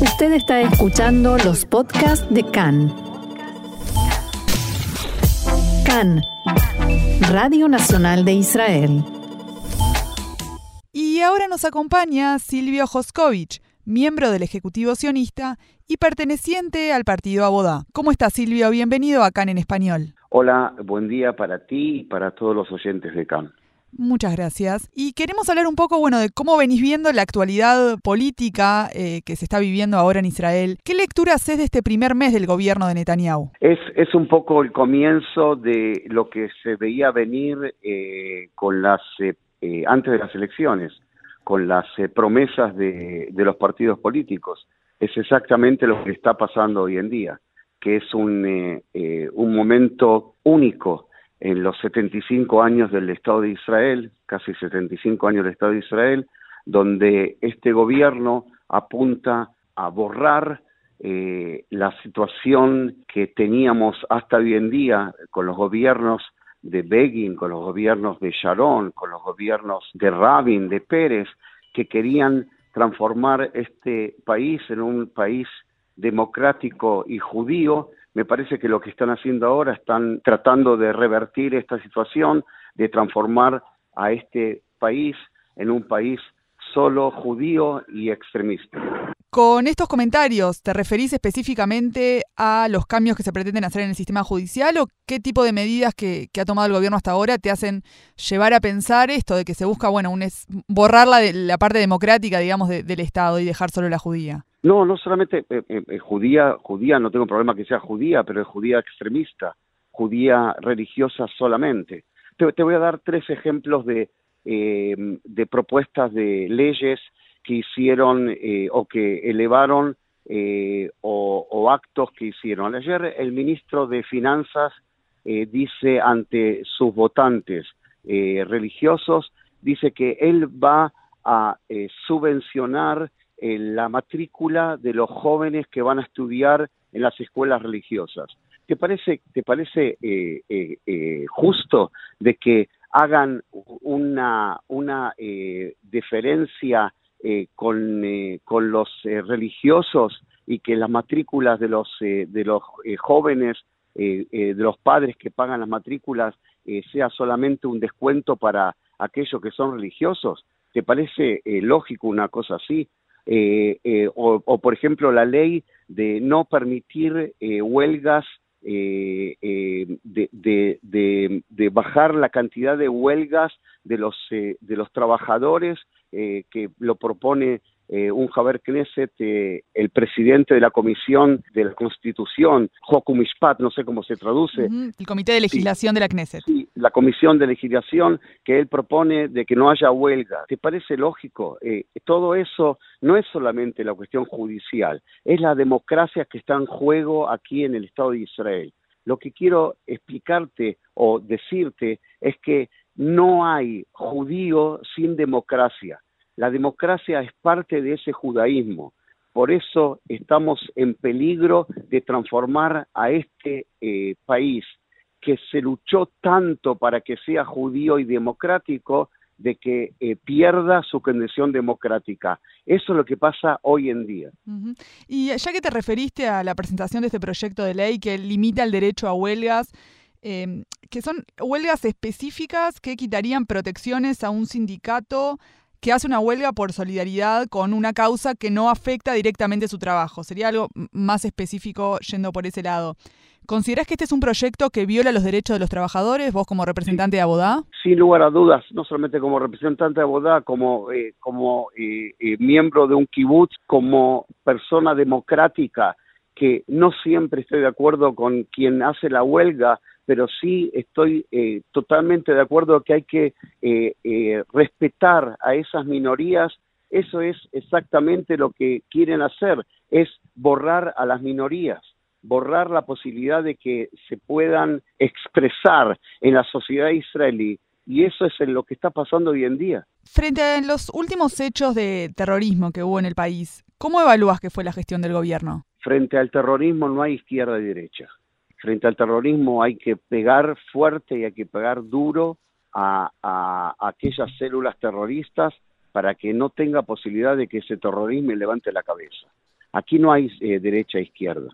Usted está escuchando los podcasts de CAN. CAN, Radio Nacional de Israel. Y ahora nos acompaña Silvio Joskovich, miembro del Ejecutivo Sionista y perteneciente al partido Abodá. ¿Cómo está Silvio? Bienvenido a CAN en español. Hola, buen día para ti y para todos los oyentes de CAN. Muchas gracias. Y queremos hablar un poco, bueno, de cómo venís viendo la actualidad política eh, que se está viviendo ahora en Israel. ¿Qué lectura haces de este primer mes del gobierno de Netanyahu? Es, es un poco el comienzo de lo que se veía venir eh, con las eh, antes de las elecciones, con las promesas de, de los partidos políticos. Es exactamente lo que está pasando hoy en día, que es un, un momento único en los 75 años del Estado de Israel, casi 75 años del Estado de Israel, donde este gobierno apunta a borrar eh, la situación que teníamos hasta hoy en día con los gobiernos de Begin, con los gobiernos de Sharon, con los gobiernos de Rabin, de Pérez, que querían transformar este país en un país democrático y judío, me parece que lo que están haciendo ahora están tratando de revertir esta situación, de transformar a este país en un país solo judío y extremista. Con estos comentarios, ¿te referís específicamente a los cambios que se pretenden hacer en el sistema judicial o qué tipo de medidas que, ha tomado el gobierno hasta ahora te hacen llevar a pensar esto de que se busca, bueno, un borrar la, la parte democrática, digamos, del Estado y dejar solo la judía? No, no solamente eh, eh, eh, judía, judía, no tengo problema que sea judía, pero es judía extremista, judía religiosa solamente. Te, voy a dar tres ejemplos de, de propuestas de leyes que hicieron o que elevaron o, actos que hicieron. Ayer el ministro de Finanzas dice ante sus votantes religiosos, dice que él va a subvencionar la matrícula de los jóvenes que van a estudiar en las escuelas religiosas. ¿Te parece, te parece eh, eh, eh, justo de que hagan una, una diferencia con, con los religiosos y que las matrículas de los, de los jóvenes, de los padres que pagan las matrículas, sea solamente un descuento para aquellos que son religiosos? ¿Te parece lógico una cosa así? Eh, eh, o, por ejemplo, la ley de no permitir eh, huelgas, de, de, bajar la cantidad de huelgas de los, de los trabajadores que lo propone eh, un Javier Knesset, eh, el presidente de la Comisión de la Constitución, Hokumishpat, no sé cómo se traduce. El Comité de Legislación de la Knesset. Sí, la Comisión de Legislación que él propone de que no haya huelga. ¿Te parece lógico? Eh, todo eso no es solamente la cuestión judicial, es la democracia que está en juego aquí en el Estado de Israel. Lo que quiero explicarte o decirte es que no hay judío sin democracia. La democracia es parte de ese judaísmo. Por eso estamos en peligro de transformar a este eh, país que se luchó tanto para que sea judío y democrático, de que eh, pierda su condición democrática. Eso es lo que pasa hoy en día. Y ya que te referiste a la presentación de este proyecto de ley que limita el derecho a huelgas, em, que son huelgas específicas que quitarían protecciones a un sindicato que hace una huelga por solidaridad con una causa que no afecta directamente su trabajo. Sería algo más específico yendo por ese lado. ¿Considerás que este es un proyecto que viola los derechos de los trabajadores, vos como representante de Abodá? Sin lugar a dudas, no solamente como representante de Abodá, como, eh, como eh, eh, miembro de un kibutz, como persona democrática, que no siempre estoy de acuerdo con quien hace la huelga, pero sí estoy eh, totalmente de acuerdo que hay que eh, eh, respetar a esas minorías. Eso es exactamente lo que quieren hacer, es borrar a las minorías, borrar la posibilidad de que se puedan expresar en la sociedad israelí. Y eso es lo que está pasando hoy en día. Frente a los últimos hechos de terrorismo que hubo en el país, ¿cómo evalúas que fue la gestión del gobierno? Frente al terrorismo no hay izquierda y derecha frente al terrorismo hay que pegar fuerte y hay que pegar duro a, aquellas células terroristas para que no tenga posibilidad de que ese terrorismo levante la cabeza. Aquí no hay eh, derecha e izquierda.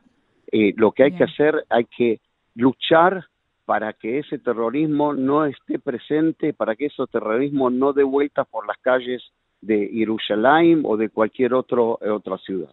Eh, lo que hay que hacer, hay que luchar para que ese terrorismo no esté presente, para que ese terrorismo no dé vueltas por las calles de Jerusalén o de cualquier otro, otra ciudad.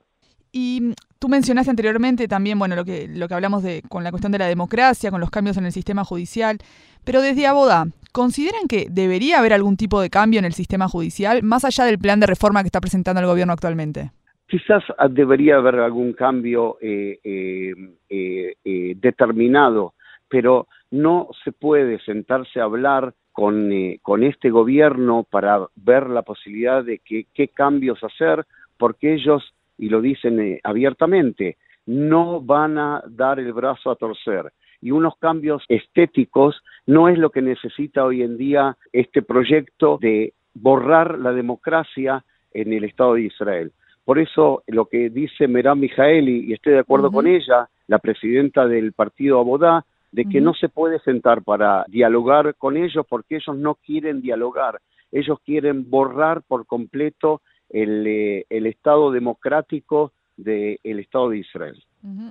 Y tú mencionaste anteriormente también, bueno, lo que, lo que hablamos de, con la cuestión de la democracia, con los cambios en el sistema judicial, pero desde Abodá, ¿consideran que debería haber algún tipo de cambio en el sistema judicial, más allá del plan de reforma que está presentando el gobierno actualmente? Quizás debería haber algún cambio eh, eh, eh, determinado, pero no se puede sentarse a hablar con, con este gobierno para ver la posibilidad de que, qué cambios hacer, porque ellos y lo dicen eh, abiertamente, no van a dar el brazo a torcer. Y unos cambios estéticos no es lo que necesita hoy en día este proyecto de borrar la democracia en el Estado de Israel. Por eso lo que dice Meram Mijaeli, y estoy de acuerdo con ella, la presidenta del partido Abodá, de que no se puede sentar para dialogar con ellos porque ellos no quieren dialogar, ellos quieren borrar por completo el, eh, el Estado democrático del Estado de Israel.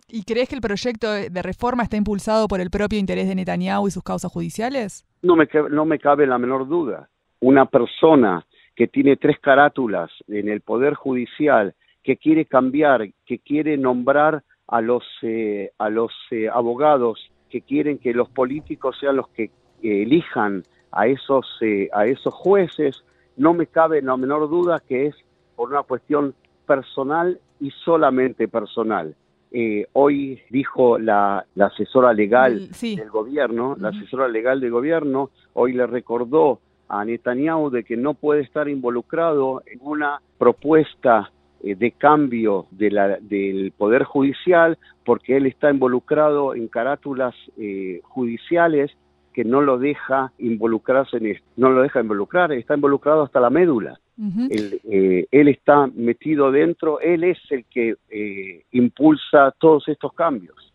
¿Y crees que el proyecto de reforma está impulsado por el propio interés de Netanyahu y sus causas judiciales? No me, no me cabe la menor duda. Una persona que tiene tres carátulas en el Poder Judicial, que quiere cambiar, que quiere nombrar a los, eh, a los eh, abogados, que quieren que los políticos sean los que elijan a esos, a esos jueces, no me cabe la menor duda que es por una cuestión personal y solamente personal. Eh, hoy dijo la, asesora legal del gobierno, la asesora legal del gobierno, hoy le recordó a Netanyahu de que no puede estar involucrado en una propuesta eh, de cambio de la, del Poder Judicial porque él está involucrado en carátulas eh, judiciales que no lo deja involucrarse en esto, no lo deja involucrar, está involucrado hasta la médula. Eh, él, está metido dentro, él es el que eh, impulsa todos estos cambios.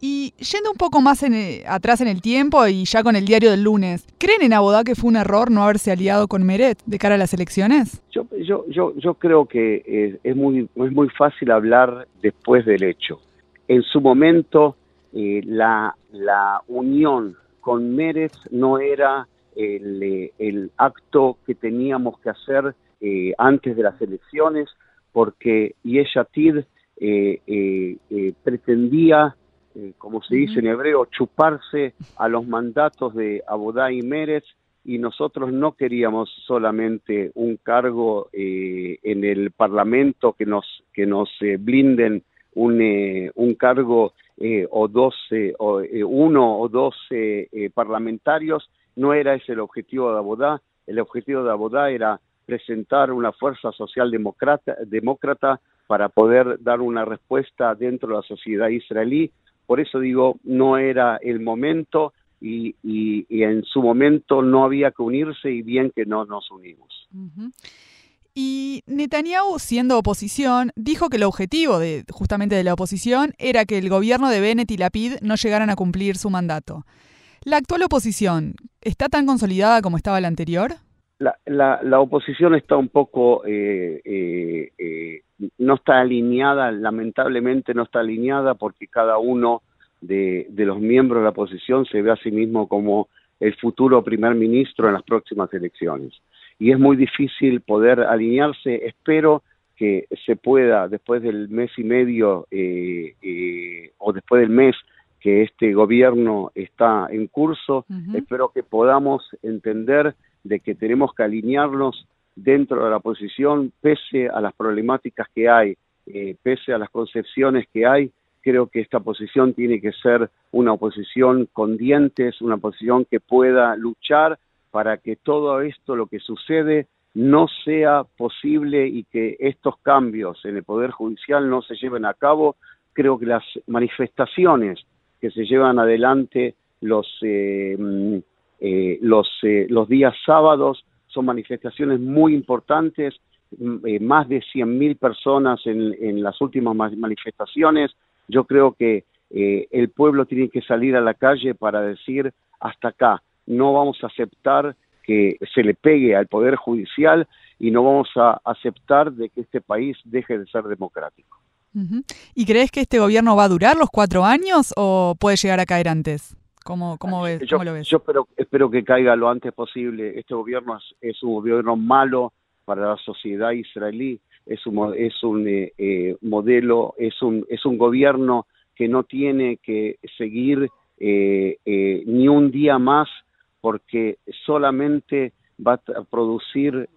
Y yendo un poco más eh, atrás en el tiempo y ya con el diario del lunes, ¿creen en Abodá que fue un error no haberse aliado con Meret de cara a las elecciones? Yo, yo, yo, yo creo que es, muy, es muy fácil hablar después del hecho. En su momento, la, la unión con Meret no era eh, el, acto que teníamos que hacer eh, antes de las elecciones, porque Yeshatid eh, eh, pretendía, como se dice en hebreo, chuparse a los mandatos de Abodá y Mérez, y nosotros no queríamos solamente un cargo en el Parlamento que nos, que nos blinden un, un cargo o dos, o, uno o dos parlamentarios, no era ese el objetivo de Abodá, el objetivo de Abodá era presentar una fuerza social demócrata, para poder dar una respuesta dentro de la sociedad israelí. Por eso digo, no era el momento y, en su momento no había que unirse y bien que no nos unimos. Y Netanyahu, siendo oposición, dijo que el objetivo de, justamente de la oposición era que el gobierno de Bennett y Lapid no llegaran a cumplir su mandato. ¿La actual oposición está tan consolidada como estaba la anterior? La, la, oposición está un poco, eh, eh, eh, no está alineada, lamentablemente no está alineada porque cada uno de, los miembros de la oposición se ve a sí mismo como el futuro primer ministro en las próximas elecciones. Y es muy difícil poder alinearse. Espero que se pueda, después del mes y medio o después del mes que este gobierno está en curso. Espero que podamos entender de que tenemos que alinearnos dentro de la posición, pese a las problemáticas que hay, eh, pese a las concepciones que hay. Creo que esta posición tiene que ser una oposición con dientes, una posición que pueda luchar para que todo esto, lo que sucede, no sea posible y que estos cambios en el Poder Judicial no se lleven a cabo. Creo que las manifestaciones que se llevan adelante los, eh, mm, eh, los, eh, los días sábados. Son manifestaciones muy importantes, mm, más de 100.000 personas en, en, las últimas manifestaciones. Yo creo que el pueblo tiene que salir a la calle para decir hasta acá, no vamos a aceptar que se le pegue al Poder Judicial y no vamos a aceptar de que este país deje de ser democrático. ¿Y crees que este gobierno va a durar los cuatro años o puede llegar a caer antes? ¿Cómo, cómo, ves, yo, lo ves? Yo espero, espero que caiga lo antes posible. Este gobierno es, un gobierno malo para la sociedad israelí, es un, es un eh, eh, modelo, es un, es un gobierno que no tiene que seguir eh, ni un día más porque solamente va a producir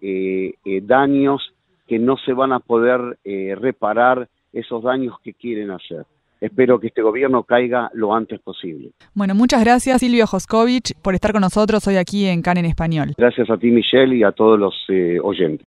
daños que no se van a poder reparar esos daños que quieren hacer. Espero que este gobierno caiga lo antes posible. Bueno, muchas gracias Silvio Joskovich por estar con nosotros hoy aquí en CAN en Español. Gracias a ti Michelle y a todos los eh, oyentes.